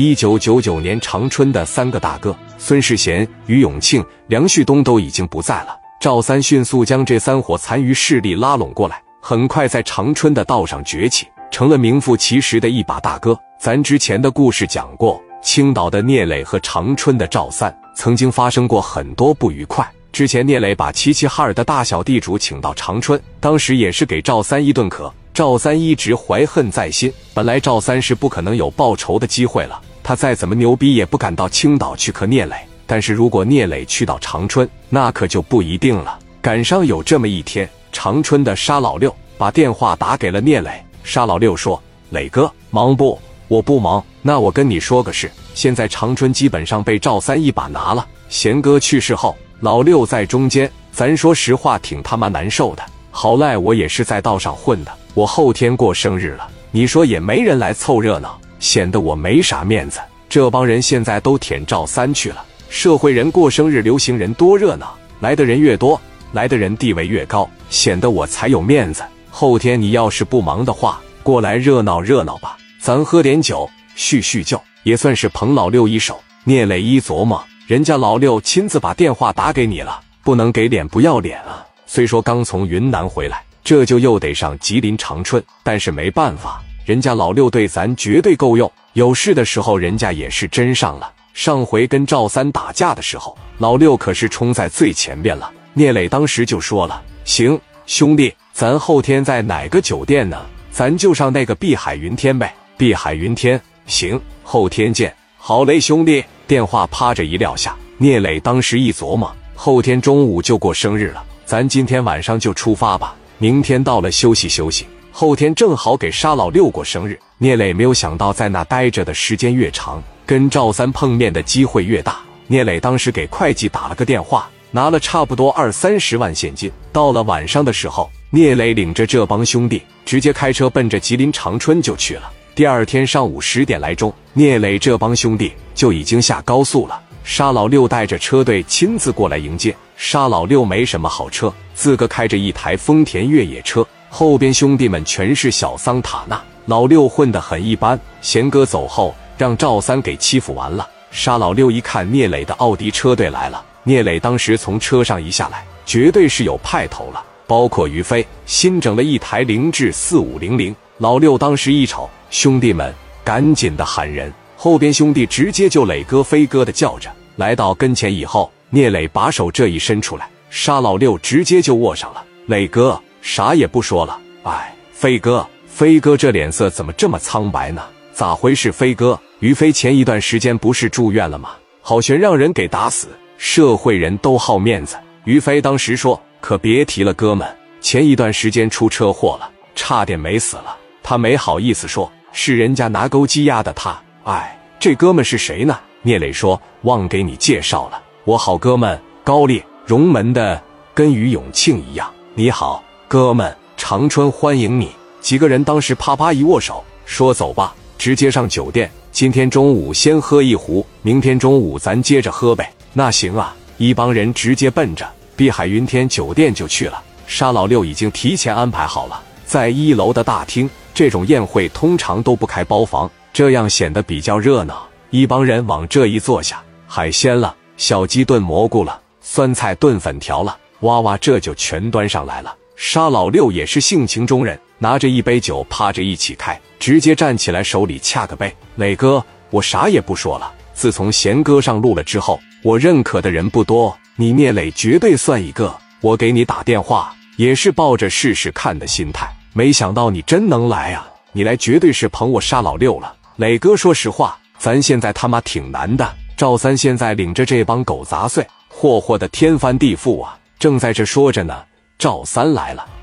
一九九九年长春的三个大哥孙世贤、于永庆、梁旭东都已经不在了。赵三迅速将这三伙残余势力拉拢过来，很快在长春的道上崛起，成了名副其实的一把大哥。咱之前的故事讲过，青岛的聂磊和长春的赵三曾经发生过很多不愉快。之前聂磊把齐齐哈尔的大小地主请到长春，当时也是给赵三一顿磕。赵三一直怀恨在心，本来赵三是不可能有报仇的机会了。他再怎么牛逼，也不敢到青岛去磕聂磊。但是如果聂磊去到长春，那可就不一定了。赶上有这么一天，长春的沙老六把电话打给了聂磊。沙老六说：“磊哥，忙不？我不忙。那我跟你说个事，现在长春基本上被赵三一把拿了。贤哥去世后，老六在中间，咱说实话挺他妈难受的。好赖我也是在道上混的，我后天过生日了，你说也没人来凑热闹。”显得我没啥面子。这帮人现在都舔赵三去了。社会人过生日，流行人多热闹，来的人越多，来的人地位越高，显得我才有面子。后天你要是不忙的话，过来热闹热闹吧，咱喝点酒叙叙旧，也算是捧老六一手。聂磊一琢磨，人家老六亲自把电话打给你了，不能给脸不要脸啊。虽说刚从云南回来，这就又得上吉林长春，但是没办法。人家老六对咱绝对够用，有事的时候人家也是真上了。上回跟赵三打架的时候，老六可是冲在最前边了。聂磊当时就说了：“行，兄弟，咱后天在哪个酒店呢？咱就上那个碧海云天呗。碧海云天，行，后天见。好嘞，兄弟。”电话啪着一撂下，聂磊当时一琢磨：后天中午就过生日了，咱今天晚上就出发吧。明天到了休息休息。后天正好给沙老六过生日，聂磊没有想到，在那待着的时间越长，跟赵三碰面的机会越大。聂磊当时给会计打了个电话，拿了差不多二三十万现金。到了晚上的时候，聂磊领着这帮兄弟直接开车奔着吉林长春就去了。第二天上午十点来钟，聂磊这帮兄弟就已经下高速了。沙老六带着车队亲自过来迎接。沙老六没什么好车，自个开着一台丰田越野车。后边兄弟们全是小桑塔纳，老六混得很一般。贤哥走后，让赵三给欺负完了。沙老六一看聂磊的奥迪车队来了，聂磊当时从车上一下来，绝对是有派头了。包括于飞新整了一台凌志四五零零，老六当时一瞅，兄弟们赶紧的喊人。后边兄弟直接就磊哥、飞哥的叫着，来到跟前以后，聂磊把手这一伸出来，沙老六直接就握上了，磊哥。啥也不说了，哎，飞哥，飞哥这脸色怎么这么苍白呢？咋回事？飞哥，于飞前一段时间不是住院了吗？好悬让人给打死，社会人都好面子。于飞当时说：“可别提了，哥们，前一段时间出车祸了，差点没死了。”他没好意思说，是人家拿钩机压的他。哎，这哥们是谁呢？聂磊说：“忘给你介绍了，我好哥们高烈，荣门的，跟于永庆一样。你好。”哥们，长春欢迎你！几个人当时啪啪一握手，说走吧，直接上酒店。今天中午先喝一壶，明天中午咱接着喝呗。那行啊，一帮人直接奔着碧海云天酒店就去了。沙老六已经提前安排好了，在一楼的大厅，这种宴会通常都不开包房，这样显得比较热闹。一帮人往这一坐下，海鲜了，小鸡炖蘑菇了，酸菜炖粉条了，哇哇，这就全端上来了。沙老六也是性情中人，拿着一杯酒，趴着一起开，直接站起来，手里掐个杯。磊哥，我啥也不说了。自从贤哥上路了之后，我认可的人不多，你聂磊绝对算一个。我给你打电话也是抱着试试看的心态，没想到你真能来啊！你来绝对是捧我沙老六了。磊哥，说实话，咱现在他妈挺难的。赵三现在领着这帮狗杂碎，霍霍的天翻地覆啊，正在这说着呢。赵三来了。